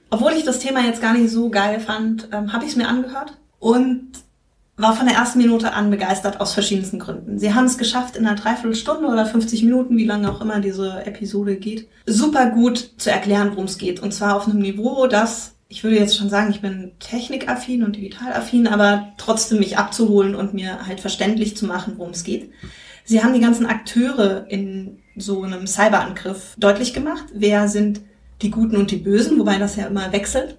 obwohl ich das Thema jetzt gar nicht so geil fand, ähm, habe ich es mir angehört und war von der ersten Minute an begeistert aus verschiedensten Gründen. Sie haben es geschafft, in einer Dreiviertelstunde oder 50 Minuten, wie lange auch immer diese Episode geht, super gut zu erklären, worum es geht. Und zwar auf einem Niveau, das ich würde jetzt schon sagen, ich bin technikaffin und digitalaffin, aber trotzdem mich abzuholen und mir halt verständlich zu machen, worum es geht. Sie haben die ganzen Akteure in so einem Cyberangriff deutlich gemacht. Wer sind die Guten und die Bösen, wobei das ja immer wechselt.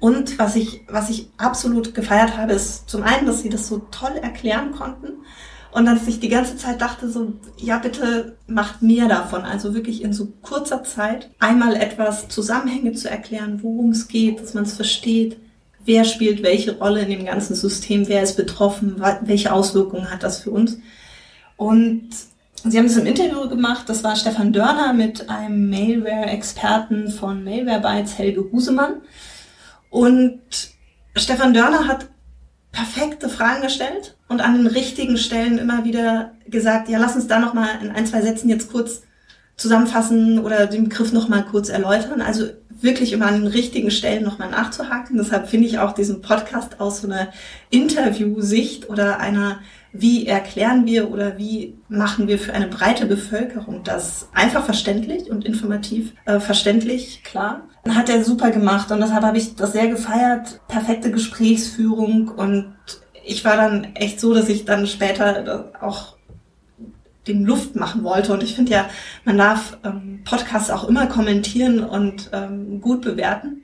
Und was ich, was ich absolut gefeiert habe, ist zum einen, dass sie das so toll erklären konnten und dass ich die ganze Zeit dachte so, ja bitte macht mehr davon. Also wirklich in so kurzer Zeit einmal etwas Zusammenhänge zu erklären, worum es geht, dass man es versteht, wer spielt welche Rolle in dem ganzen System, wer ist betroffen, welche Auswirkungen hat das für uns. Und Sie haben es im Interview gemacht, das war Stefan Dörner mit einem Malware-Experten von Malware Bytes, Helge Husemann. Und Stefan Dörner hat perfekte Fragen gestellt und an den richtigen Stellen immer wieder gesagt, ja, lass uns da nochmal in ein, zwei Sätzen jetzt kurz zusammenfassen oder den Begriff nochmal kurz erläutern. Also wirklich immer an den richtigen Stellen nochmal nachzuhaken. Deshalb finde ich auch diesen Podcast aus so einer Interviewsicht oder einer wie erklären wir oder wie machen wir für eine breite Bevölkerung das einfach verständlich und informativ äh, verständlich, klar. Hat er super gemacht und deshalb habe ich das sehr gefeiert. Perfekte Gesprächsführung und ich war dann echt so, dass ich dann später auch dem Luft machen wollte. Und ich finde ja, man darf ähm, Podcasts auch immer kommentieren und ähm, gut bewerten.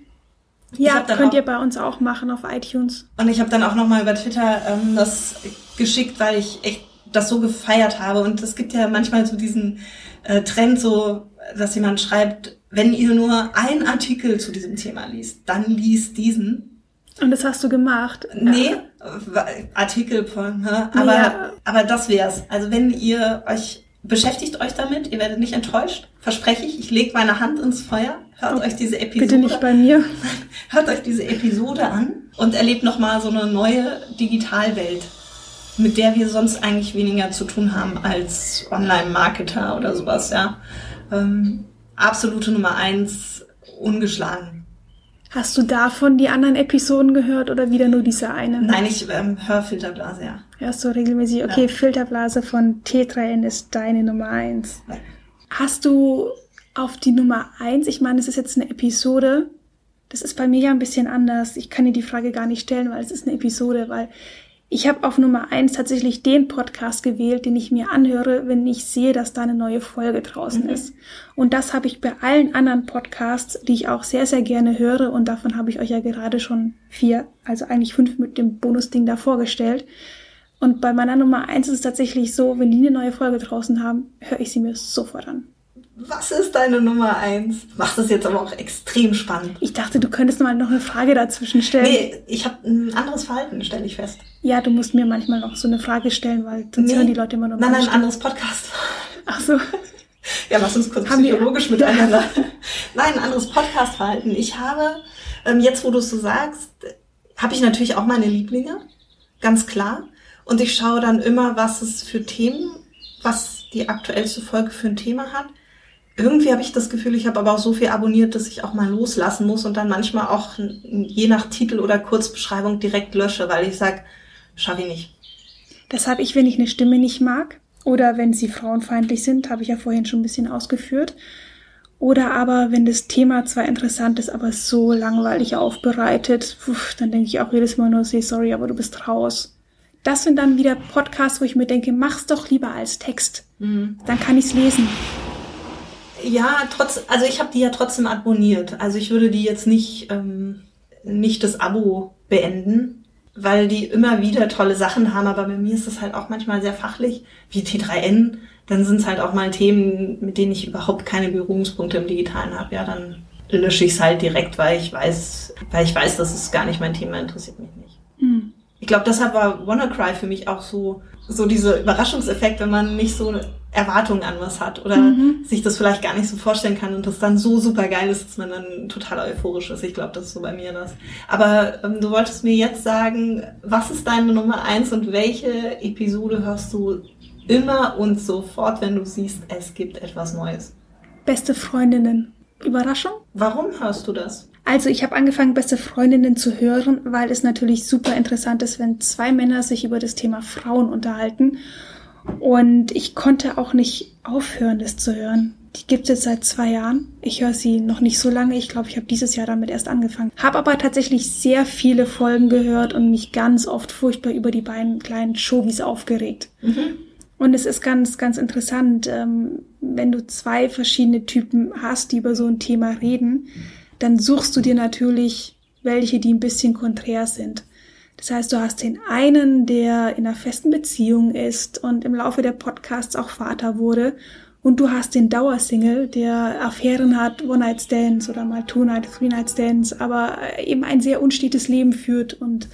Ja, könnt auch, ihr bei uns auch machen auf iTunes. Und ich habe dann auch nochmal über Twitter ähm, das geschickt, weil ich echt das so gefeiert habe. Und es gibt ja manchmal so diesen äh, Trend, so, dass jemand schreibt, wenn ihr nur einen Artikel zu diesem Thema liest, dann liest diesen. Und das hast du gemacht? Nee, Artikel von, ne? aber, ja. aber das wär's. Also wenn ihr euch beschäftigt euch damit, ihr werdet nicht enttäuscht, verspreche ich. Ich lege meine Hand ins Feuer. Hört okay. euch diese Episode. Bitte nicht bei mir. Hört euch diese Episode an und erlebt nochmal so eine neue Digitalwelt, mit der wir sonst eigentlich weniger zu tun haben als Online-Marketer oder sowas, ja. Ähm, absolute Nummer eins, ungeschlagen. Hast du davon die anderen Episoden gehört oder wieder nur diese eine? Nein, ich ähm, höre Filterblase, ja. Hörst du regelmäßig? Okay, ja. Filterblase von T3N ist deine Nummer eins. Hast du auf die Nummer eins, ich meine, es ist jetzt eine Episode, das ist bei mir ja ein bisschen anders. Ich kann dir die Frage gar nicht stellen, weil es ist eine Episode, weil ich habe auf Nummer eins tatsächlich den Podcast gewählt, den ich mir anhöre, wenn ich sehe, dass da eine neue Folge draußen mhm. ist. Und das habe ich bei allen anderen Podcasts, die ich auch sehr, sehr gerne höre, und davon habe ich euch ja gerade schon vier, also eigentlich fünf mit dem Bonusding da vorgestellt. Und bei meiner Nummer eins ist es tatsächlich so, wenn die eine neue Folge draußen haben, höre ich sie mir sofort an. Was ist deine Nummer eins? Machst es jetzt aber auch extrem spannend. Ich dachte, du könntest mal noch eine Frage dazwischen stellen. Nee, ich habe ein anderes Verhalten, stelle ich fest. Ja, du musst mir manchmal noch so eine Frage stellen, weil sonst nee. hören die Leute immer noch Nein, nein, ein anderes Podcast. Ach so. Ja, lass uns kurz Haben psychologisch wir... miteinander. nein, ein anderes Podcast-Verhalten. Ich habe, ähm, jetzt wo du es so sagst, habe ich natürlich auch meine Lieblinge, ganz klar. Und ich schaue dann immer, was es für Themen, was die aktuellste Folge für ein Thema hat irgendwie habe ich das Gefühl, ich habe aber auch so viel abonniert, dass ich auch mal loslassen muss und dann manchmal auch je nach Titel oder Kurzbeschreibung direkt lösche, weil ich sage, schaffe ich nicht. Das habe ich, wenn ich eine Stimme nicht mag oder wenn sie frauenfeindlich sind, habe ich ja vorhin schon ein bisschen ausgeführt. Oder aber, wenn das Thema zwar interessant ist, aber so langweilig aufbereitet, pf, dann denke ich auch jedes Mal nur, say sorry, aber du bist raus. Das sind dann wieder Podcasts, wo ich mir denke, mach's doch lieber als Text. Mhm. Dann kann ich's lesen. Ja, trotz, also ich habe die ja trotzdem abonniert. Also ich würde die jetzt nicht, ähm, nicht das Abo beenden, weil die immer wieder tolle Sachen haben. Aber bei mir ist das halt auch manchmal sehr fachlich, wie T3N. Dann sind es halt auch mal Themen, mit denen ich überhaupt keine Berührungspunkte im Digitalen habe. Ja, dann lösche ich es halt direkt, weil ich weiß, weil ich weiß, dass es gar nicht mein Thema interessiert mich nicht. Hm. Ich glaube, deshalb war WannaCry für mich auch so, so dieser Überraschungseffekt, wenn man nicht so Erwartungen an was hat oder mhm. sich das vielleicht gar nicht so vorstellen kann und das dann so super geil ist, dass man dann total euphorisch ist. Ich glaube, das ist so bei mir das. Aber ähm, du wolltest mir jetzt sagen, was ist deine Nummer eins und welche Episode hörst du immer und sofort, wenn du siehst, es gibt etwas Neues? Beste Freundinnen. Überraschung? Warum hörst du das? Also ich habe angefangen, beste Freundinnen zu hören, weil es natürlich super interessant ist, wenn zwei Männer sich über das Thema Frauen unterhalten und ich konnte auch nicht aufhören, das zu hören. Die gibt's jetzt seit zwei Jahren. Ich höre sie noch nicht so lange. Ich glaube, ich habe dieses Jahr damit erst angefangen. Habe aber tatsächlich sehr viele Folgen gehört und mich ganz oft furchtbar über die beiden kleinen Showbies aufgeregt. Mhm. Und es ist ganz, ganz interessant, ähm, wenn du zwei verschiedene Typen hast, die über so ein Thema reden, dann suchst du dir natürlich welche, die ein bisschen konträr sind. Das heißt, du hast den einen, der in einer festen Beziehung ist und im Laufe der Podcasts auch Vater wurde. Und du hast den Dauersingle, der Affären hat, One-Night-Stands oder mal Two-Night, Three-Night-Stands, aber eben ein sehr unstetes Leben führt und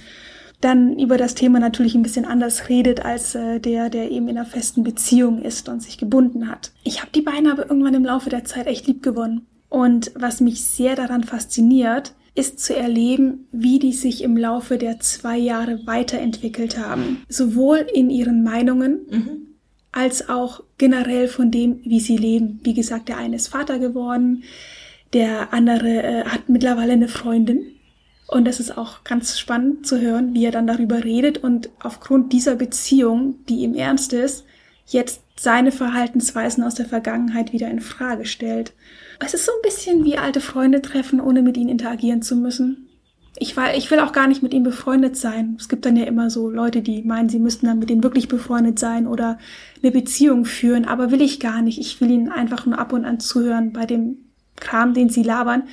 dann über das Thema natürlich ein bisschen anders redet als äh, der, der eben in einer festen Beziehung ist und sich gebunden hat. Ich habe die beiden aber irgendwann im Laufe der Zeit echt lieb gewonnen. Und was mich sehr daran fasziniert, ist zu erleben, wie die sich im Laufe der zwei Jahre weiterentwickelt haben. Sowohl in ihren Meinungen mhm. als auch generell von dem, wie sie leben. Wie gesagt, der eine ist Vater geworden, der andere äh, hat mittlerweile eine Freundin und das ist auch ganz spannend zu hören, wie er dann darüber redet und aufgrund dieser Beziehung, die ihm ernst ist, jetzt seine Verhaltensweisen aus der Vergangenheit wieder in Frage stellt. Es ist so ein bisschen wie alte Freunde treffen, ohne mit ihnen interagieren zu müssen. Ich, war, ich will auch gar nicht mit ihm befreundet sein. Es gibt dann ja immer so Leute, die meinen, sie müssten dann mit ihnen wirklich befreundet sein oder eine Beziehung führen, aber will ich gar nicht. Ich will ihnen einfach nur ab und an zuhören bei dem Kram, den sie labern.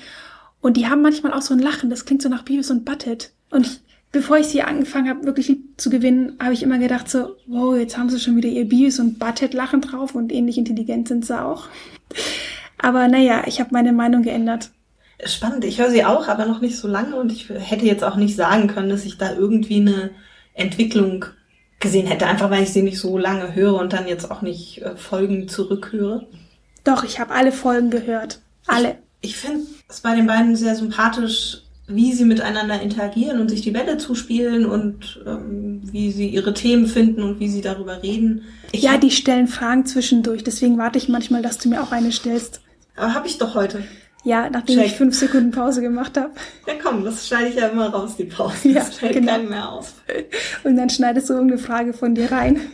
Und die haben manchmal auch so ein Lachen, das klingt so nach Beavis und Butthead. Und ich, bevor ich sie angefangen habe, wirklich lieb zu gewinnen, habe ich immer gedacht so, wow, jetzt haben sie schon wieder ihr Beavis und Butthead Lachen drauf und ähnlich intelligent sind sie auch. Aber naja, ich habe meine Meinung geändert. Spannend, ich höre sie auch, aber noch nicht so lange und ich hätte jetzt auch nicht sagen können, dass ich da irgendwie eine Entwicklung gesehen hätte, einfach weil ich sie nicht so lange höre und dann jetzt auch nicht äh, Folgen zurückhöre. Doch, ich habe alle Folgen gehört. Alle ich finde es bei den beiden sehr sympathisch, wie sie miteinander interagieren und sich die Bälle zuspielen und ähm, wie sie ihre Themen finden und wie sie darüber reden. Ich ja, die stellen Fragen zwischendurch, deswegen warte ich manchmal, dass du mir auch eine stellst. Aber habe ich doch heute. Ja, nachdem Check. ich fünf Sekunden Pause gemacht habe. Ja komm, das schneide ich ja immer raus, die Pause. Ja, das fällt genau. keinem mehr auf. Und dann schneidest du irgendeine Frage von dir rein.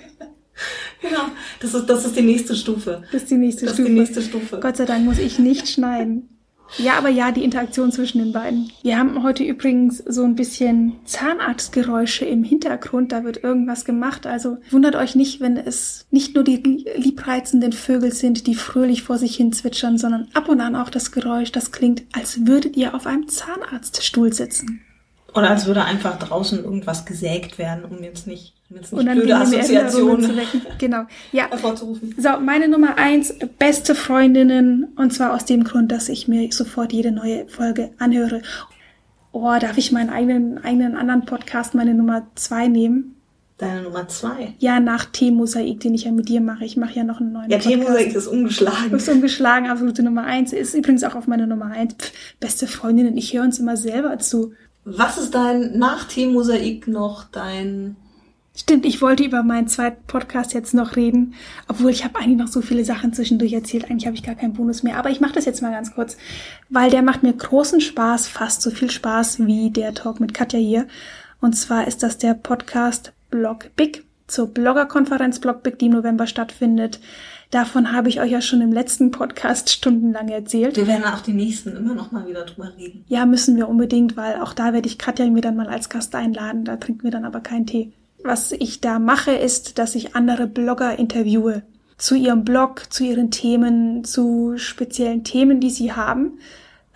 Genau, das ist, das ist die nächste Stufe. Das ist die nächste das Stufe. Ist die nächste Stufe. Gott sei Dank muss ich nicht schneiden. Ja, aber ja, die Interaktion zwischen den beiden. Wir haben heute übrigens so ein bisschen Zahnarztgeräusche im Hintergrund. Da wird irgendwas gemacht. Also wundert euch nicht, wenn es nicht nur die liebreizenden Vögel sind, die fröhlich vor sich hin zwitschern, sondern ab und an auch das Geräusch, das klingt, als würdet ihr auf einem Zahnarztstuhl sitzen. Oder als würde einfach draußen irgendwas gesägt werden, um jetzt nicht, jetzt nicht blöde Assoziationen. Genau. Ja. hervorzurufen. So, meine Nummer eins, beste Freundinnen. Und zwar aus dem Grund, dass ich mir sofort jede neue Folge anhöre. Oh, darf ich meinen eigenen, eigenen anderen Podcast, meine Nummer zwei nehmen? Deine Nummer zwei? Ja, nach T-Mosaik, den ich ja mit dir mache. Ich mache ja noch einen neuen Ja, T-Mosaik ist ungeschlagen. Ist ungeschlagen, absolute Nummer eins. Ist übrigens auch auf meine Nummer eins. Pff, beste Freundinnen, ich höre uns immer selber zu. Was ist dein nach T-Mosaik noch dein Stimmt, ich wollte über meinen zweiten Podcast jetzt noch reden, obwohl ich habe eigentlich noch so viele Sachen zwischendurch erzählt. Eigentlich habe ich gar keinen Bonus mehr, aber ich mache das jetzt mal ganz kurz, weil der macht mir großen Spaß, fast so viel Spaß wie der Talk mit Katja hier. Und zwar ist das der Podcast Blog Big zur Bloggerkonferenz Blog Big, die im November stattfindet. Davon habe ich euch ja schon im letzten Podcast stundenlang erzählt. Wir werden auch die nächsten immer noch mal wieder drüber reden. Ja, müssen wir unbedingt, weil auch da werde ich Katja mir dann mal als Gast einladen. Da trinken wir dann aber keinen Tee. Was ich da mache, ist, dass ich andere Blogger interviewe. Zu ihrem Blog, zu ihren Themen, zu speziellen Themen, die sie haben.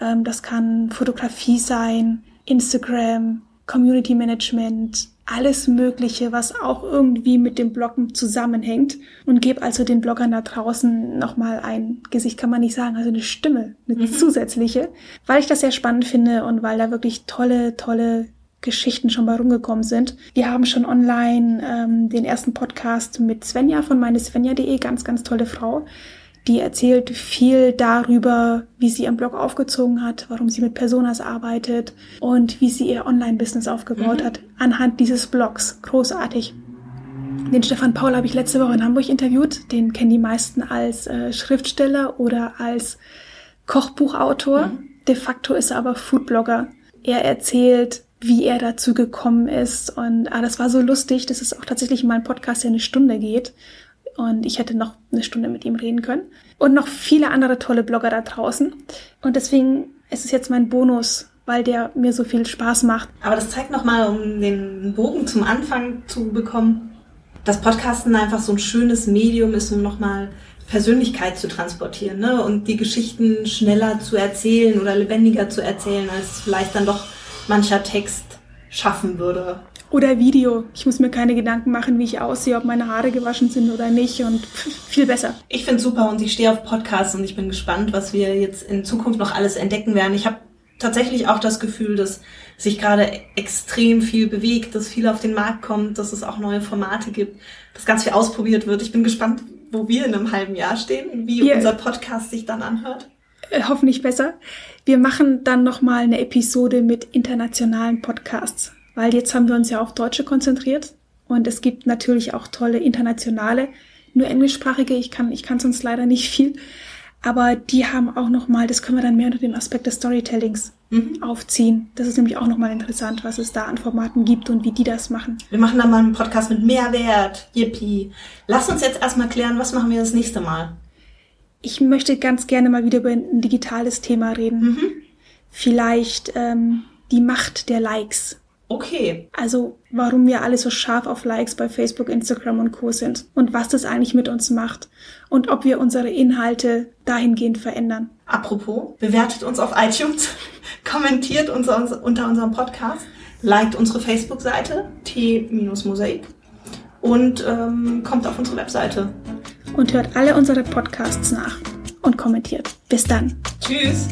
Ähm, das kann Fotografie sein, Instagram, Community Management, alles Mögliche, was auch irgendwie mit dem Bloggen zusammenhängt und gebe also den Bloggern da draußen nochmal ein Gesicht, kann man nicht sagen, also eine Stimme, eine mhm. zusätzliche, weil ich das sehr spannend finde und weil da wirklich tolle, tolle Geschichten schon mal rumgekommen sind. Wir haben schon online ähm, den ersten Podcast mit Svenja von meinesvenja.de, ganz, ganz tolle Frau. Die erzählt viel darüber, wie sie ihren Blog aufgezogen hat, warum sie mit Personas arbeitet und wie sie ihr Online-Business aufgebaut mhm. hat anhand dieses Blogs. Großartig. Den Stefan Paul habe ich letzte Woche in Hamburg interviewt. Den kennen die meisten als äh, Schriftsteller oder als Kochbuchautor. Mhm. De facto ist er aber Foodblogger. Er erzählt, wie er dazu gekommen ist. Und ah, das war so lustig. Das ist auch tatsächlich mal ein Podcast, der eine Stunde geht und ich hätte noch eine Stunde mit ihm reden können. Und noch viele andere tolle Blogger da draußen. Und deswegen ist es jetzt mein Bonus, weil der mir so viel Spaß macht. Aber das zeigt nochmal, um den Bogen zum Anfang zu bekommen, dass Podcasten einfach so ein schönes Medium ist, um nochmal Persönlichkeit zu transportieren ne? und die Geschichten schneller zu erzählen oder lebendiger zu erzählen, als vielleicht dann doch mancher Text schaffen würde. Oder Video. Ich muss mir keine Gedanken machen, wie ich aussehe, ob meine Haare gewaschen sind oder nicht und viel besser. Ich finde super und ich stehe auf Podcasts und ich bin gespannt, was wir jetzt in Zukunft noch alles entdecken werden. Ich habe tatsächlich auch das Gefühl, dass sich gerade extrem viel bewegt, dass viel auf den Markt kommt, dass es auch neue Formate gibt, dass ganz viel ausprobiert wird. Ich bin gespannt, wo wir in einem halben Jahr stehen, wie wir, unser Podcast sich dann anhört. Äh, hoffentlich besser. Wir machen dann noch mal eine Episode mit internationalen Podcasts weil jetzt haben wir uns ja auf Deutsche konzentriert und es gibt natürlich auch tolle internationale, nur englischsprachige. Ich kann, ich kann sonst leider nicht viel, aber die haben auch noch mal, das können wir dann mehr unter dem Aspekt des Storytellings mhm. aufziehen. Das ist nämlich auch noch mal interessant, was es da an Formaten gibt und wie die das machen. Wir machen dann mal einen Podcast mit Mehrwert, Yippie. Lass uns jetzt erstmal klären, was machen wir das nächste Mal? Ich möchte ganz gerne mal wieder über ein digitales Thema reden. Mhm. Vielleicht ähm, die Macht der Likes. Okay. Also warum wir alle so scharf auf Likes bei Facebook, Instagram und Co sind und was das eigentlich mit uns macht und ob wir unsere Inhalte dahingehend verändern. Apropos, bewertet uns auf iTunes, kommentiert unser, unter unserem Podcast, liked unsere Facebook-Seite t-mosaik und ähm, kommt auf unsere Webseite. Und hört alle unsere Podcasts nach und kommentiert. Bis dann. Tschüss.